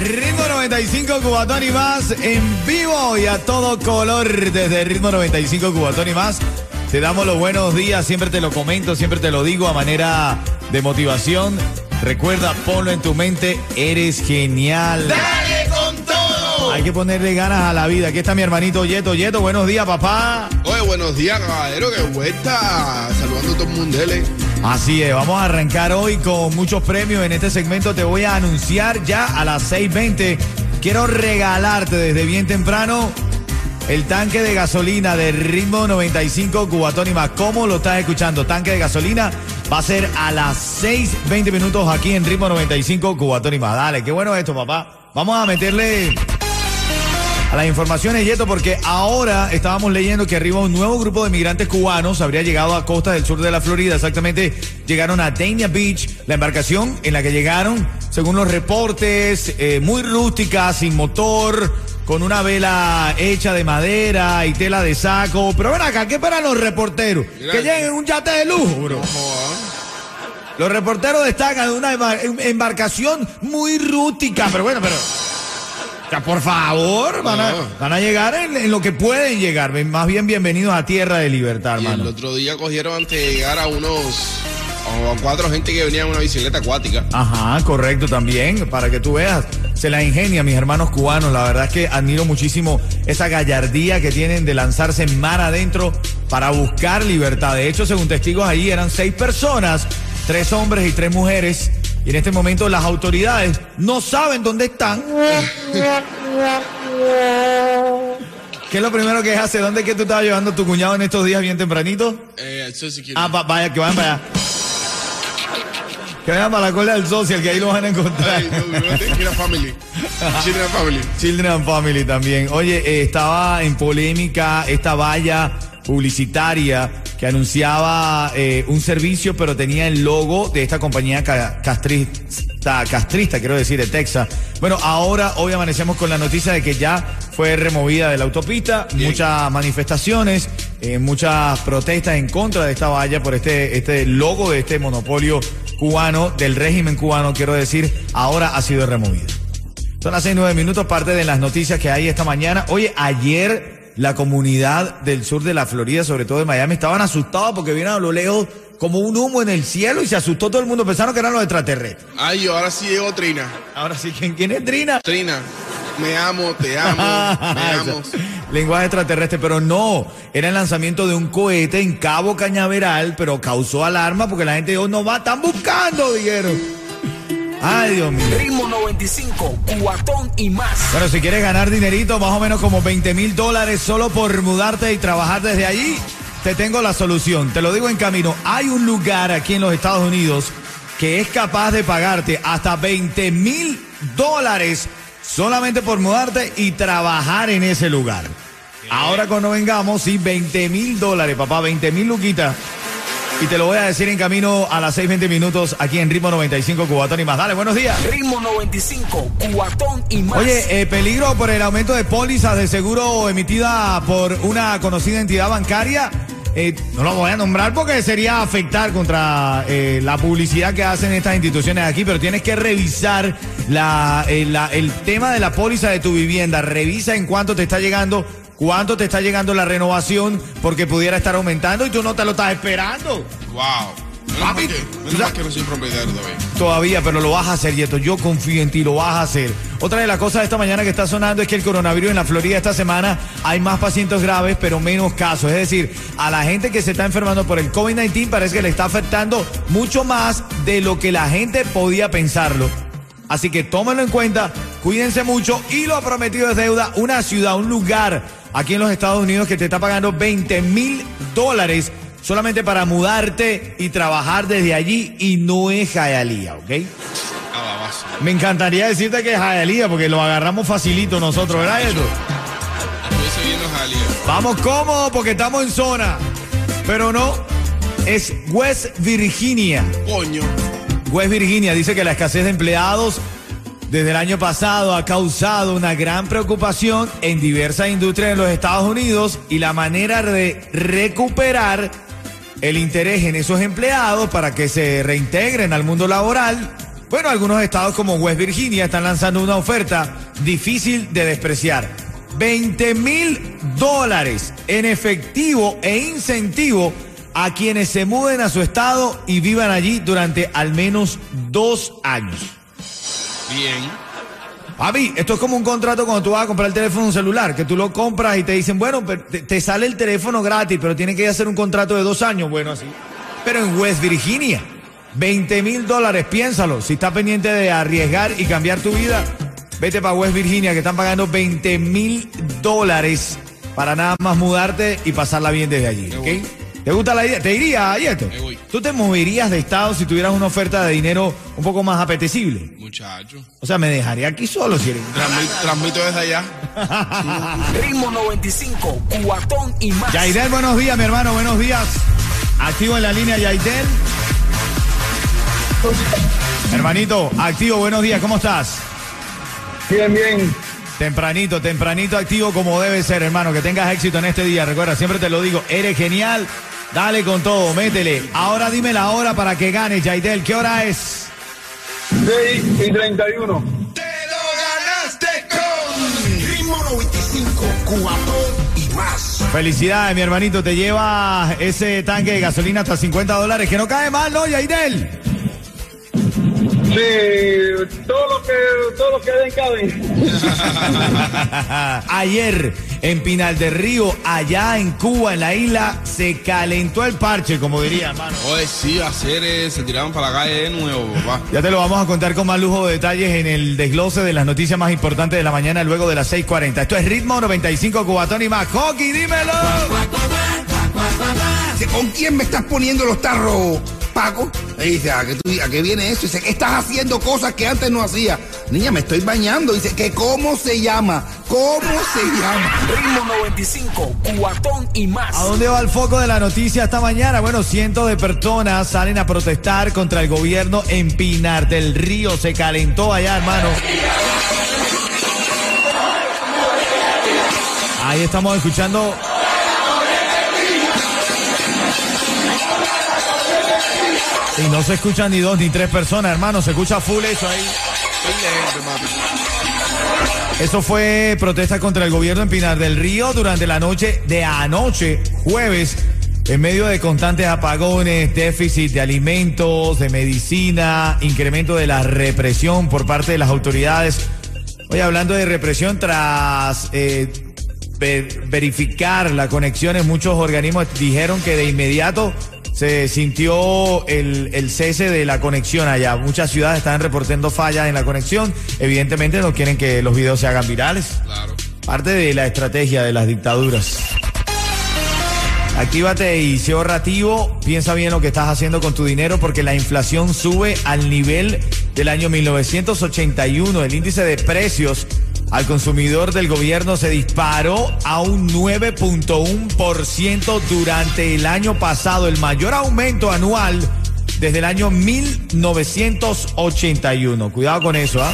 Ritmo 95 Cubatón y más en vivo y a todo color desde Ritmo 95 Cubatón y más. Te damos los buenos días, siempre te lo comento, siempre te lo digo a manera de motivación. Recuerda, ponlo en tu mente, eres genial. ¡Dale con todo! Hay que ponerle ganas a la vida. Aquí está mi hermanito Yeto. Yeto, buenos días, papá. Oye, buenos días, caballero, que vuelta. Saludando a todo el mundo, dele. Así es, vamos a arrancar hoy con muchos premios. En este segmento te voy a anunciar ya a las 6.20. Quiero regalarte desde bien temprano el tanque de gasolina de ritmo 95 Cubatón y más. ¿Cómo lo estás escuchando? Tanque de gasolina va a ser a las 6.20 minutos aquí en ritmo 95 Cubatón y más. Dale, qué bueno esto, papá. Vamos a meterle a las informaciones, Yeto, porque ahora estábamos leyendo que arriba un nuevo grupo de migrantes cubanos habría llegado a costas del sur de la Florida. Exactamente, llegaron a Dania Beach. La embarcación en la que llegaron, según los reportes, eh, muy rústica, sin motor, con una vela hecha de madera y tela de saco. Pero ven acá, ¿qué esperan los reporteros? Mira. Que lleguen en un yate de lujo, bro. Los reporteros destacan una embar- embarcación muy rústica, pero bueno, pero. Ya, por favor, van a, No. van a llegar en, en lo que pueden llegar. Más bien bienvenidos a Tierra de Libertad, Y el hermano. otro día cogieron antes de llegar a unos. a cuatro gente que venía en una bicicleta acuática. Ajá, correcto también, para que tú veas. Se la ingenia, mis hermanos cubanos. La verdad es que admiro muchísimo esa gallardía que tienen de lanzarse mar adentro para buscar libertad. De hecho, según testigos allí eran seis personas, tres hombres y tres mujeres. Y en este momento las autoridades no saben dónde están. ¿Qué es lo primero que hace? ¿Dónde es que tú estabas llevando a tu cuñado en estos días bien tempranito? Eh. Ah, va- vaya, que vayan para allá. Que vayan para la cola del social, que ahí lo van a encontrar. Ay, no, the Children Family. Children Family. Children and Family también. Oye, eh, estaba en polémica esta valla publicitaria que anunciaba eh, un servicio, pero tenía el logo de esta compañía ca- castrista, castrista, quiero decir, de Texas. Bueno, ahora hoy amanecemos con la noticia de que ya fue removida de la autopista, Bien. muchas manifestaciones, eh, muchas protestas en contra de esta valla por este, este logo de este monopolio cubano, del régimen cubano, quiero decir, ahora ha sido removida. Son las seis nueve minutos, parte de las noticias que hay esta mañana. Oye, ayer la comunidad del sur de la Florida, sobre todo de Miami, estaban asustados porque vieron a lo lejos como un humo en el cielo y se asustó todo el mundo, pensaron que eran los extraterrestres. Ay, yo ahora sí llegó Trina. Ahora sí, ¿quién, quién es Trina? Trina, me amo, te amo, me amo. Lenguaje extraterrestre, pero no, era el lanzamiento de un cohete en Cabo Cañaveral, pero causó alarma porque la gente dijo, no va, están buscando, dijeron. Ay, Dios mío. Ritmo 95, cuatón y más. Bueno, si quieres ganar dinerito, más o menos como 20 mil dólares solo por mudarte y trabajar desde allí, te tengo la solución. Te lo digo en camino. Hay un lugar aquí en los Estados Unidos que es capaz de pagarte hasta 20 mil dólares solamente por mudarte y trabajar en ese lugar. Ahora cuando vengamos, sí, 20 mil dólares, papá, 20 mil luquitas. Y te lo voy a decir en camino a las 6.20 minutos aquí en Ritmo 95 Cubatón y más. Dale, buenos días. Ritmo 95, cuatón y más. Oye, eh, peligro por el aumento de pólizas de seguro emitida por una conocida entidad bancaria. Eh, no lo voy a nombrar porque sería afectar contra eh, la publicidad que hacen estas instituciones aquí, pero tienes que revisar la, eh, la- el tema de la póliza de tu vivienda. Revisa en cuánto te está llegando, cuánto te está llegando la renovación, porque pudiera estar aumentando y tú no te lo estás esperando. Wow. Papi, que no soy propietario todavía. Todavía, pero lo vas a hacer, Yeto. Yo confío en ti, lo vas a hacer. Otra de las cosas de esta mañana que está sonando es que el coronavirus en la Florida esta semana hay más pacientes graves, pero menos casos. Es decir, a la gente que se está enfermando por el COVID-19 parece que le está afectando mucho más de lo que la gente podía pensarlo. Así que tómenlo en cuenta, cuídense mucho y lo prometido es deuda, una ciudad, un lugar aquí en los Estados Unidos que te está pagando 20 mil dólares solamente para mudarte y trabajar desde allí y no es Hialeah, ¿ok? Me encantaría decirte que es Hialeah porque lo agarramos facilito nosotros, ¿verdad, Edu? Vamos cómodos porque estamos en zona. Pero no, es West Virginia. Coño. West Virginia dice que la escasez de empleados desde el año pasado ha causado una gran preocupación en diversas industrias de los Estados Unidos y la manera de recuperar el interés en esos empleados para que se reintegren al mundo laboral. Bueno, algunos estados como West Virginia están lanzando una oferta difícil de despreciar. 20 mil dólares en efectivo e incentivo a quienes se muden a su estado y vivan allí durante al menos dos años. Bien. Papi, esto es como un contrato cuando tú vas a comprar el teléfono un celular, que tú lo compras y te dicen, bueno, te, sale el teléfono gratis, pero tienes que hacer un contrato de dos años, bueno, así. Pero en West Virginia, 20 mil dólares, piénsalo, si estás pendiente de arriesgar y cambiar tu vida, vete para West Virginia, que están pagando 20 mil dólares para nada más mudarte y pasarla bien desde allí, ¿ok? ¿Te gusta la idea? ¿Te iría, esto? Me voy. ¿Tú te moverías de estado si tuvieras una oferta de dinero un poco más apetecible? Muchacho. O sea, me dejaría aquí solo si eres... Transmi- transmito desde allá. Ritmo 95, cuatón y más. Yaidel, buenos días, mi hermano, buenos días. Activo en la línea, Yaidel. Hermanito, activo, buenos días, ¿cómo estás? Bien, bien. Tempranito, tempranito, activo como debe ser, hermano. Que tengas éxito en este día. Recuerda, siempre te lo digo, eres genial. Dale con todo, métele. Ahora dime la hora para que ganes, Yaidel. ¿Qué hora es? 6 y 31. ¡Te lo ganaste con Ritmo 95, cuatón y más! Felicidades, mi hermanito. Te lleva ese tanque de gasolina hasta 50 dólares. Que no cae mal, ¿no, Yaidel? Sí, todo lo que, todo lo que den caben. Ayer en Pinal del Río, allá en Cuba, en la isla, se calentó el parche, como diría, hermano. Oye, sí, a hacer, eh, se tiraron para la calle de nuevo, papá. Ya te lo vamos a contar con más lujo de detalles en el desglose de las noticias más importantes de la mañana luego de las 6:40. Esto es Ritmo 95 Cubatón y más. Hockey, dímelo. ¿Con quién me estás poniendo los tarros, Paco? Y dice, ¿a qué, tú- a qué viene eso? Dice, estás haciendo cosas que antes no hacía. Niña, me estoy bañando. Dice, que ¿cómo se llama? ¿Cómo se llama? Ritmo 95, cuatón y más. ¿A dónde va el foco de la noticia esta mañana? Bueno, cientos de personas salen a protestar contra el gobierno en Pinar del Río. Se calentó allá, hermano. Ahí estamos escuchando. Y no se escuchan ni dos ni tres personas, hermano. Se escucha full eso ahí. Eso fue protesta contra el gobierno en Pinar del Río durante la noche de anoche, jueves, en medio de constantes apagones, déficit de alimentos, de medicina, incremento de la represión por parte de las autoridades. Hoy hablando de represión tras eh, ver- verificar las conexiones, muchos organismos dijeron que de inmediato se sintió el, el cese de la conexión allá. Muchas ciudades están reportando fallas en la conexión. Evidentemente no quieren que los videos se hagan virales. Claro. Parte de la estrategia de las dictaduras. Actívate y sé ahorrativo. Piensa bien lo que estás haciendo con tu dinero porque la inflación sube al nivel del año 1981. El índice de precios al consumidor del gobierno se disparó a un 9.1% durante el año pasado, el mayor aumento anual desde el año 1981. Cuidado con eso, ¿ah?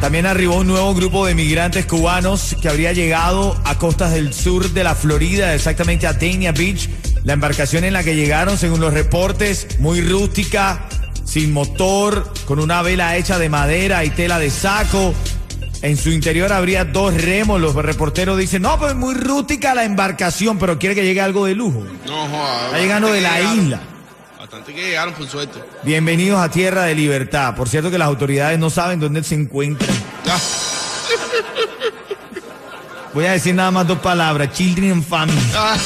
También arribó un nuevo grupo de migrantes cubanos que habría llegado a costas del sur de la Florida, exactamente a Dania Beach. La embarcación en la que llegaron, según los reportes, muy rústica, sin motor, con una vela hecha de madera y tela de saco. En su interior habría dos remos. Los reporteros dicen, no, pues muy rústica la embarcación, pero quiere que llegue algo de lujo. No, joda. Está llegando de la isla. Bastante que llegaron, por suerte. Bienvenidos a Tierra de Libertad. Por cierto que las autoridades no saben dónde se encuentran. Voy a decir nada más dos palabras, children and family. Ah,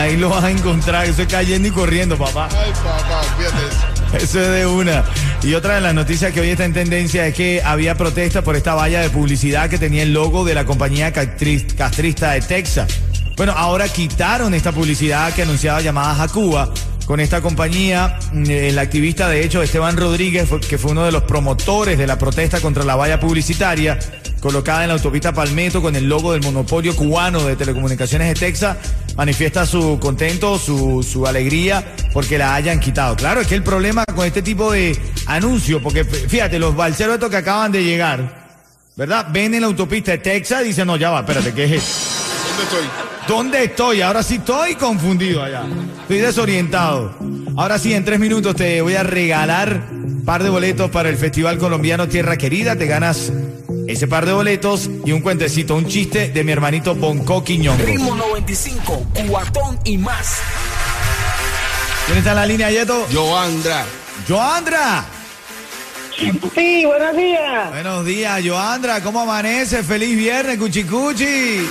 Ahí lo vas a encontrar, eso es cayendo y corriendo, papá. Ay, papá, fíjate eso. Eso es de una. Y otra de las noticias que hoy está en tendencia es que había protesta por esta valla de publicidad que tenía el logo de la compañía castris- castrista de Texas. Bueno, ahora quitaron esta publicidad que anunciaba llamadas a Cuba. Con esta compañía, mm, el activista de hecho Esteban Rodríguez, que fue uno de los promotores de la protesta contra la valla publicitaria, colocada en la autopista Palmetto con el logo del monopolio cubano de telecomunicaciones de Texas, manifiesta su contento, su, su alegría porque la hayan quitado. Claro, es que el problema con este tipo de anuncios, porque fíjate, los balseros estos que acaban de llegar, ¿verdad? Ven en la autopista de Texas y dicen, no, ya va, espérate, ¿qué es esto? ¿Dónde estoy? ¿Dónde estoy? Ahora sí estoy confundido allá. Estoy desorientado. Ahora sí, en tres minutos te voy a regalar un par de boletos para el Festival Colombiano Tierra Querida. Te ganas ese par de boletos y un cuentecito, un chiste de mi hermanito Bonco Quiñongo. Ritmo 95, cuatón y más. ¿Quién está en la línea, Yeto? Joandra. ¡Joandra! Sí, buenos días. Buenos días, Joandra. ¿Cómo amanece? ¡Feliz viernes, cuchicuchi!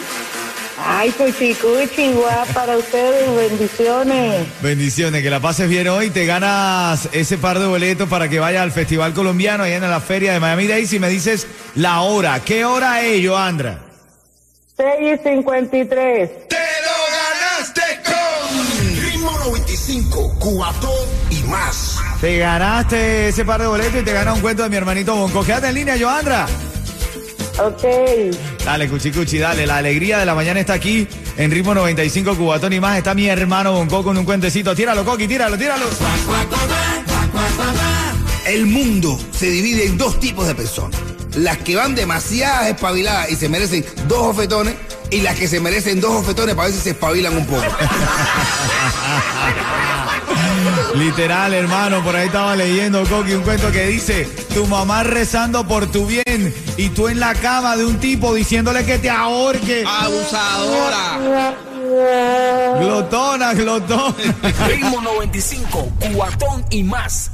Ay, cuchi, cuchi, igual para ustedes, bendiciones. Bendiciones, que la pases bien hoy. Te ganas ese par de boletos para que vayas al Festival Colombiano allá en la feria de Miami Dade. Si me dices la hora, ¿qué hora es, Joandra? 6 y 53. ¡Te lo ganaste con Ritmo 95, Cubatón y más! Te ganaste ese par de boletos y te gana un cuento de mi hermanito Bonco. Quédate en línea, Joandra. Ok. Dale, cuchi cuchi, dale. La alegría de la mañana está aquí en ritmo 95 Cubatón y más. Está mi hermano Bonco con un cuentecito. Tíralo, Coqui, tíralo, tíralo. El mundo se divide en dos tipos de personas. Las que van demasiadas espabiladas y se merecen dos ofetones y las que se merecen dos ofetones para ver si se espabilan un poco. Literal, hermano, por ahí estaba leyendo, Coqui, un cuento que dice, tu mamá rezando por tu bien y tú en la cama de un tipo diciéndole que te ahorque. Abusadora. Glotona, glotona. Ritmo 95, cuatón y más.